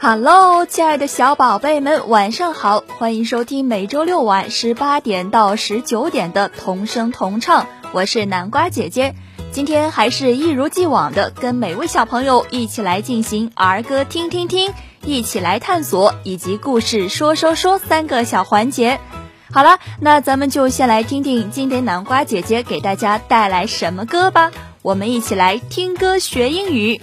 Hello，亲爱的小宝贝们，晚上好！欢迎收听每周六晚十八点到十九点的同声同唱，我是南瓜姐姐。今天还是一如既往的跟每位小朋友一起来进行儿歌听听听，一起来探索以及故事说说说三个小环节。好了，那咱们就先来听听今天南瓜姐姐给大家带来什么歌吧。我们一起来听歌学英语。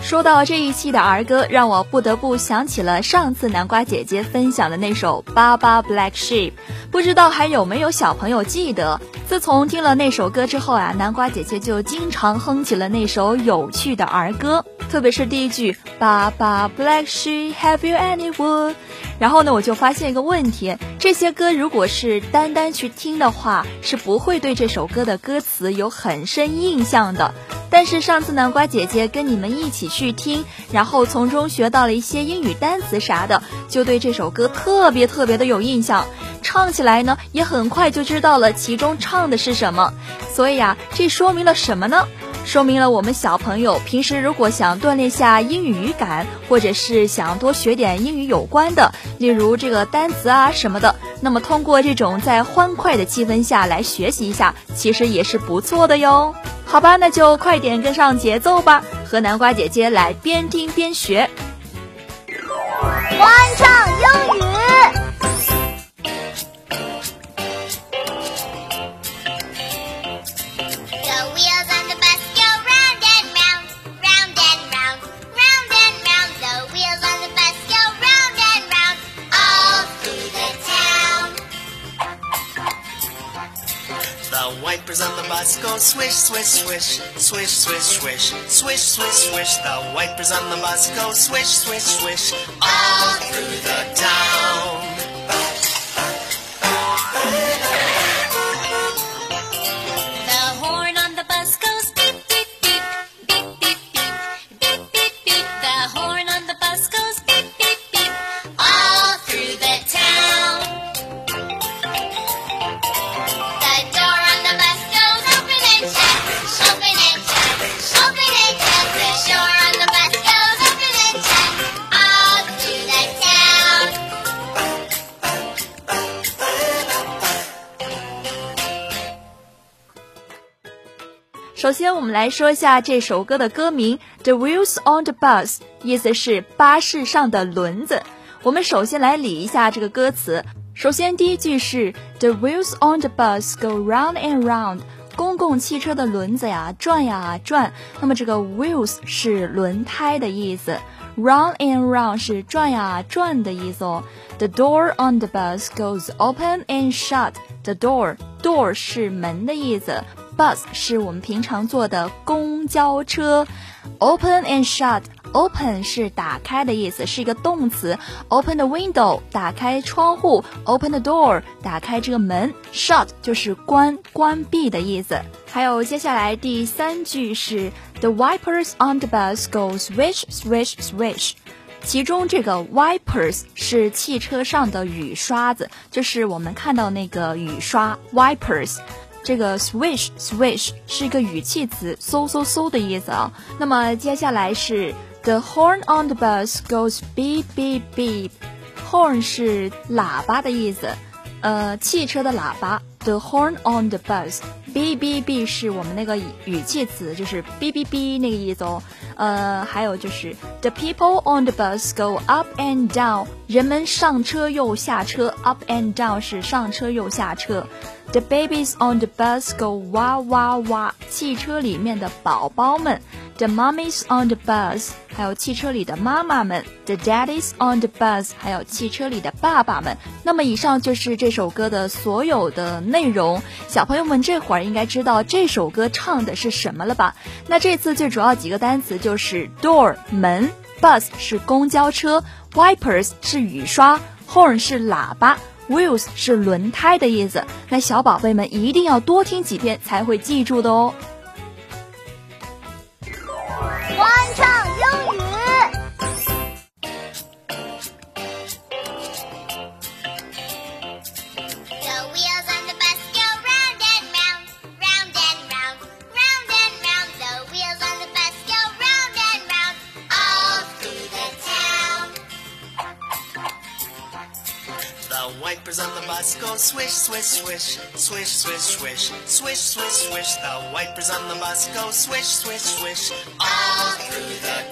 说到这一期的儿歌，让我不得不想起了上次南瓜姐姐分享的那首《巴巴 Black Sheep》，不知道还有没有小朋友记得？自从听了那首歌之后啊，南瓜姐姐就经常哼起了那首有趣的儿歌，特别是第一句“巴巴 Black Sheep，Have you any wood？” 然后呢，我就发现一个问题：这些歌如果是单单去听的话，是不会对这首歌的歌词有很深印象的。但是上次南瓜姐姐跟你们一起去听，然后从中学到了一些英语单词啥的，就对这首歌特别特别的有印象，唱起来呢也很快就知道了其中唱的是什么。所以啊，这说明了什么呢？说明了我们小朋友平时如果想锻炼下英语语感，或者是想多学点英语有关的，例如这个单词啊什么的，那么通过这种在欢快的气氛下来学习一下，其实也是不错的哟。好吧，那就快点跟上节奏吧，和南瓜姐姐来边听边学，欢唱英语。Swish, swish, swish, swish, swish, swish, swish, swish, swish. The wipers on the bus go swish, swish, swish, all through the town. 们来说一下这首歌的歌名《The Wheels on the Bus》，意思是巴士上的轮子。我们首先来理一下这个歌词。首先，第一句是 The wheels on the bus go round and round。公共汽车的轮子呀转呀转。那么这个 wheels 是轮胎的意思，round and round 是转呀转的意思哦。The door on the bus goes open and shut。The door door 是门的意思。Bus 是我们平常坐的公交车，open and shut，open 是打开的意思，是一个动词。Open the window，打开窗户；open the door，打开这个门；shut 就是关、关闭的意思。还有接下来第三句是 The wipers on the bus go swish swish swish，其中这个 wipers 是汽车上的雨刷子，就是我们看到那个雨刷 wipers。这个 swish swish 是一个语气词，嗖嗖嗖的意思啊。那么接下来是 the horn on the bus goes beep beep beep。horn 是喇叭的意思，呃，汽车的喇叭。The horn on the bus beep beep beep 是我们那个语气词，就是哔哔哔那个意思哦。呃，还有就是 the people on the bus go up and down。人们上车又下车，up and down 是上车又下车。The babies on the bus go 哇哇哇，汽车里面的宝宝们。The mummies on the bus，还有汽车里的妈妈们。The daddies on the bus，还有汽车里的爸爸们。那么以上就是这首歌的所有的内容。小朋友们这会儿应该知道这首歌唱的是什么了吧？那这次最主要几个单词就是 door 门，bus 是公交车，wipers 是雨刷，horn 是喇叭。Wheels 是轮胎的意思，那小宝贝们一定要多听几遍才会记住的哦。Bus go swish, swish, swish, swish, swish, swish, swish, swish, swish. The wipers on the bus go swish, swish, swish, all through the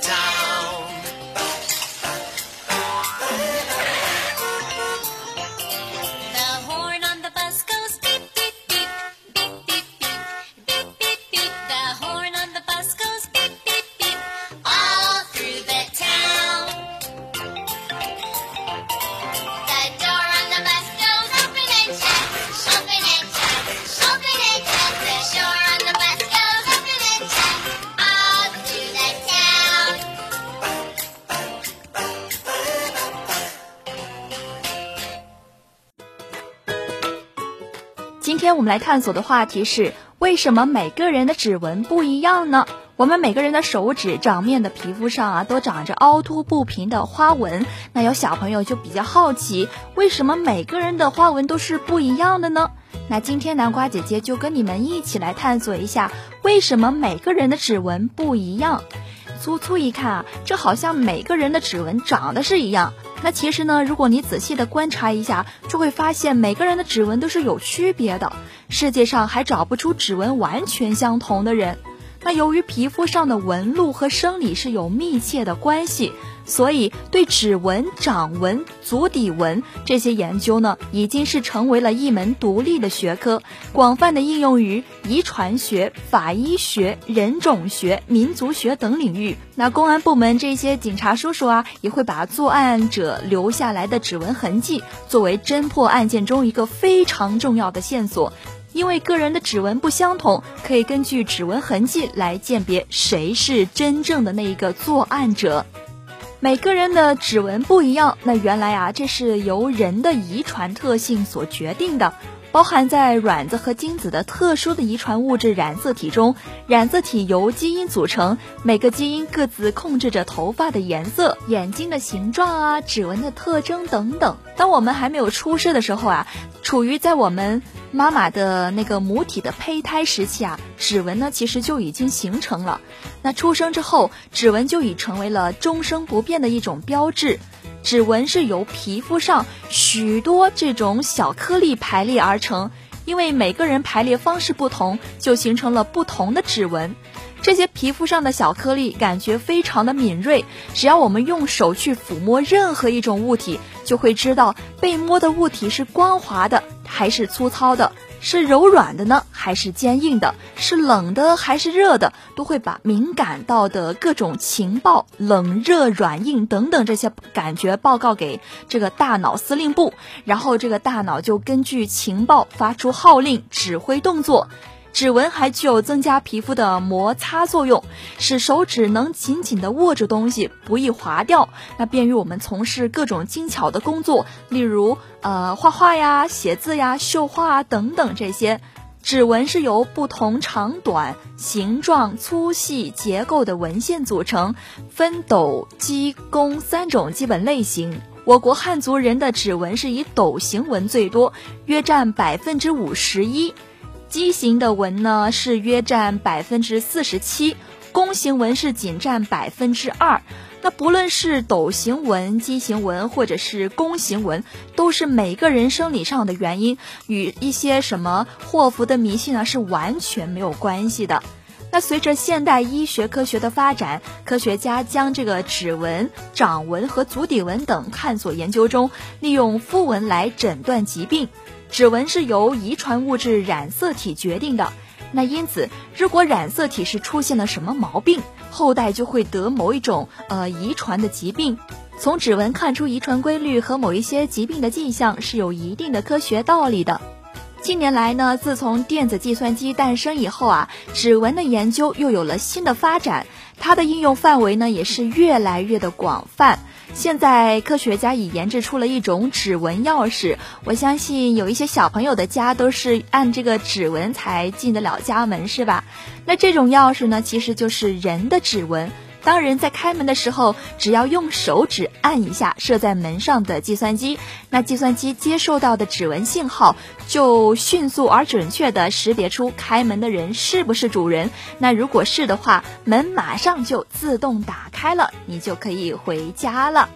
今天我们来探索的话题是：为什么每个人的指纹不一样呢？我们每个人的手指掌面的皮肤上啊，都长着凹凸不平的花纹。那有小朋友就比较好奇，为什么每个人的花纹都是不一样的呢？那今天南瓜姐姐就跟你们一起来探索一下，为什么每个人的指纹不一样。粗粗一看啊，这好像每个人的指纹长得是一样。那其实呢，如果你仔细的观察一下，就会发现每个人的指纹都是有区别的。世界上还找不出指纹完全相同的人。那由于皮肤上的纹路和生理是有密切的关系，所以对指纹、掌纹、足底纹这些研究呢，已经是成为了一门独立的学科，广泛的应用于遗传学、法医学、人种学、民族学等领域。那公安部门这些警察叔叔啊，也会把作案者留下来的指纹痕迹作为侦破案件中一个非常重要的线索。因为个人的指纹不相同，可以根据指纹痕迹来鉴别谁是真正的那一个作案者。每个人的指纹不一样，那原来啊，这是由人的遗传特性所决定的。包含在卵子和精子的特殊的遗传物质染色体中，染色体由基因组成，每个基因各自控制着头发的颜色、眼睛的形状啊、指纹的特征等等。当我们还没有出世的时候啊，处于在我们妈妈的那个母体的胚胎时期啊，指纹呢其实就已经形成了。那出生之后，指纹就已成为了终生不变的一种标志。指纹是由皮肤上许多这种小颗粒排列而成，因为每个人排列方式不同，就形成了不同的指纹。这些皮肤上的小颗粒感觉非常的敏锐，只要我们用手去抚摸任何一种物体，就会知道被摸的物体是光滑的还是粗糙的。是柔软的呢，还是坚硬的？是冷的还是热的？都会把敏感到的各种情报，冷热软硬等等这些感觉报告给这个大脑司令部，然后这个大脑就根据情报发出号令，指挥动作。指纹还具有增加皮肤的摩擦作用，使手指能紧紧地握住东西，不易滑掉，那便于我们从事各种精巧的工作，例如呃画画呀、写字呀、绣画啊等等这些。指纹是由不同长短、形状、粗细、结构的纹线组成，分斗、鸡、弓三种基本类型。我国汉族人的指纹是以斗形纹最多，约占百分之五十一。畸形的纹呢是约占百分之四十七，弓形纹是仅占百分之二。那不论是斗形纹、畸形纹，或者是弓形纹，都是每个人生理上的原因，与一些什么祸福的迷信呢是完全没有关系的。那随着现代医学科学的发展，科学家将这个指纹、掌纹和足底纹等探索研究中，利用肤纹来诊断疾病。指纹是由遗传物质染色体决定的，那因此，如果染色体是出现了什么毛病，后代就会得某一种呃遗传的疾病。从指纹看出遗传规律和某一些疾病的迹象是有一定的科学道理的。近年来呢，自从电子计算机诞生以后啊，指纹的研究又有了新的发展，它的应用范围呢也是越来越的广泛。现在科学家已研制出了一种指纹钥匙，我相信有一些小朋友的家都是按这个指纹才进得了家门，是吧？那这种钥匙呢，其实就是人的指纹。当人在开门的时候，只要用手指按一下设在门上的计算机，那计算机接收到的指纹信号就迅速而准确地识别出开门的人是不是主人。那如果是的话，门马上就自动打开了，你就可以回家了。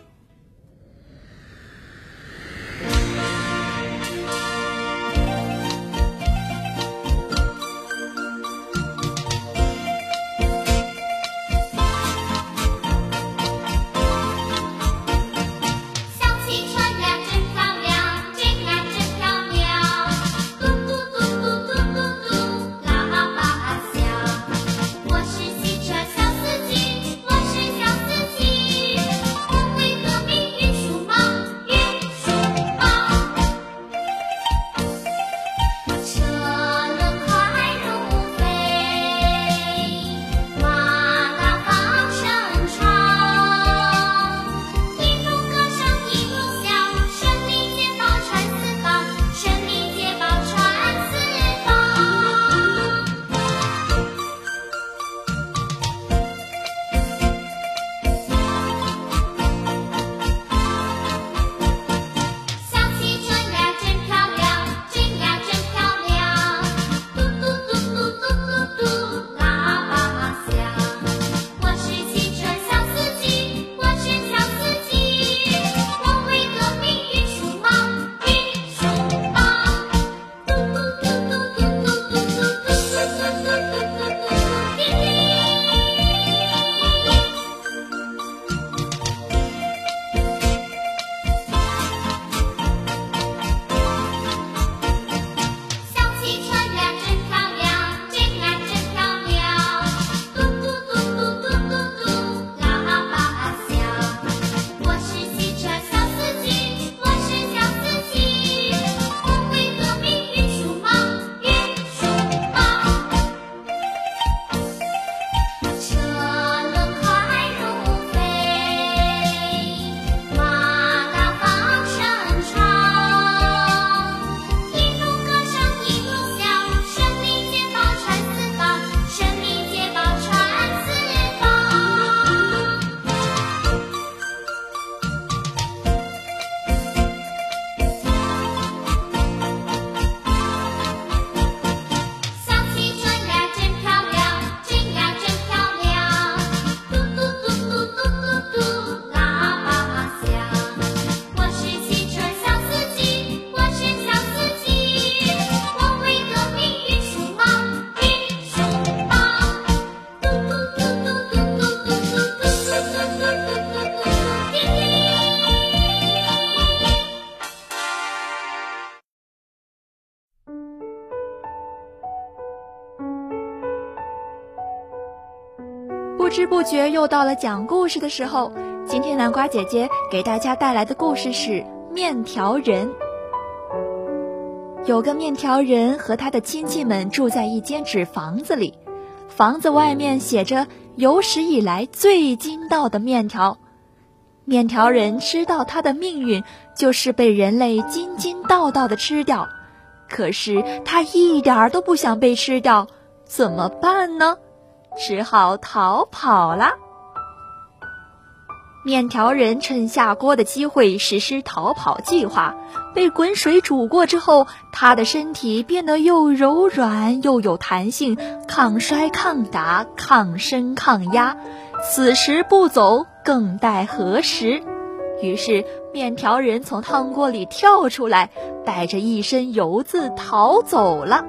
不觉又到了讲故事的时候。今天南瓜姐姐给大家带来的故事是《面条人》。有个面条人和他的亲戚们住在一间纸房子里，房子外面写着“有史以来最筋道的面条”。面条人知道他的命运就是被人类筋筋道道的吃掉，可是他一点儿都不想被吃掉，怎么办呢？只好逃跑了。面条人趁下锅的机会实施逃跑计划。被滚水煮过之后，他的身体变得又柔软又有弹性，抗摔、抗打、抗伸、抗压。此时不走，更待何时？于是，面条人从汤锅里跳出来，带着一身油渍逃走了。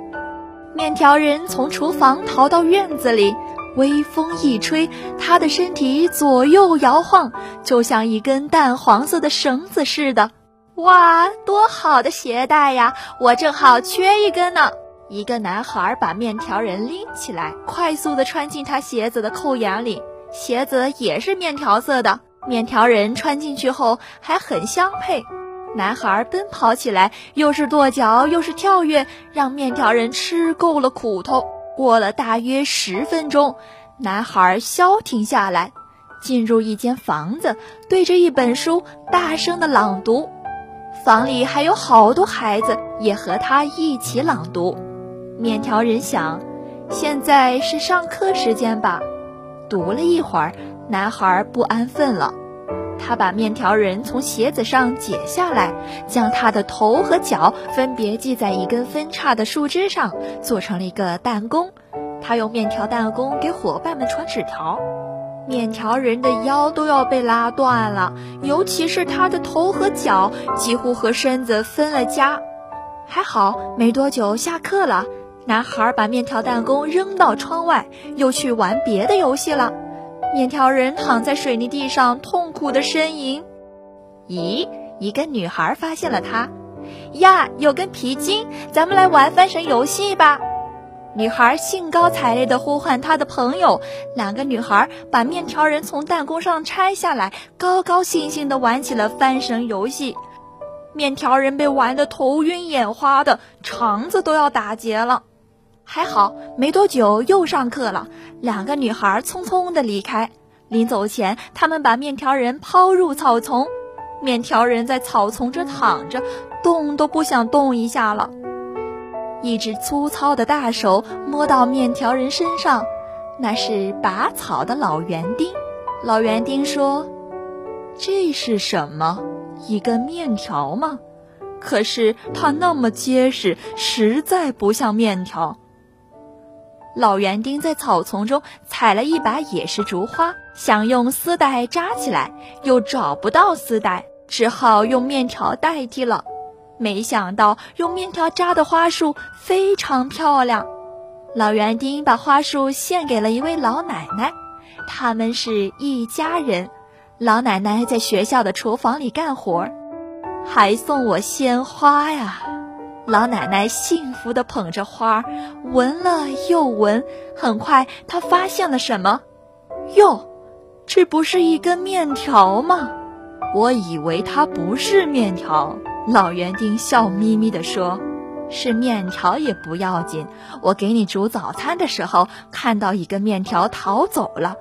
面条人从厨房逃到院子里。微风一吹，他的身体左右摇晃，就像一根淡黄色的绳子似的。哇，多好的鞋带呀！我正好缺一根呢。一个男孩把面条人拎起来，快速地穿进他鞋子的扣眼里。鞋子也是面条色的。面条人穿进去后还很相配。男孩奔跑起来，又是跺脚又是跳跃，让面条人吃够了苦头。过了大约十分钟，男孩消停下来，进入一间房子，对着一本书大声的朗读。房里还有好多孩子也和他一起朗读。面条人想，现在是上课时间吧？读了一会儿，男孩不安分了。他把面条人从鞋子上解下来，将他的头和脚分别系在一根分叉的树枝上，做成了一个弹弓。他用面条弹弓给伙伴们传纸条。面条人的腰都要被拉断了，尤其是他的头和脚几乎和身子分了家。还好，没多久下课了，男孩把面条弹弓扔到窗外，又去玩别的游戏了。面条人躺在水泥地上，痛苦的呻吟。咦，一个女孩发现了他，呀，有根皮筋，咱们来玩翻绳游戏吧。女孩兴高采烈地呼唤她的朋友。两个女孩把面条人从弹弓上拆下来，高高兴兴地玩起了翻绳游戏。面条人被玩得头晕眼花的，肠子都要打结了。还好，没多久又上课了。两个女孩匆匆地离开，临走前，他们把面条人抛入草丛。面条人在草丛中躺着，动都不想动一下了。一只粗糙的大手摸到面条人身上，那是拔草的老园丁。老园丁说：“这是什么？一根面条吗？可是它那么结实，实在不像面条。”老园丁在草丛中采了一把野石竹花，想用丝带扎起来，又找不到丝带，只好用面条代替了。没想到用面条扎的花束非常漂亮。老园丁把花束献给了一位老奶奶，他们是一家人。老奶奶在学校的厨房里干活，还送我鲜花呀。老奶奶幸福地捧着花，闻了又闻。很快，她发现了什么？哟，这不是一根面条吗？我以为它不是面条。老园丁笑眯眯地说：“是面条也不要紧。我给你煮早餐的时候，看到一根面条逃走了，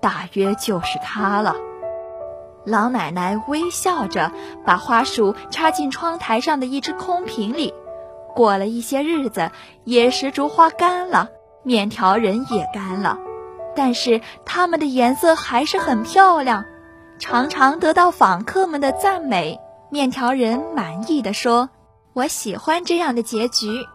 大约就是它了。”老奶奶微笑着把花束插进窗台上的一只空瓶里。过了一些日子，野石竹花干了，面条人也干了，但是它们的颜色还是很漂亮，常常得到访客们的赞美。面条人满意的说：“我喜欢这样的结局。”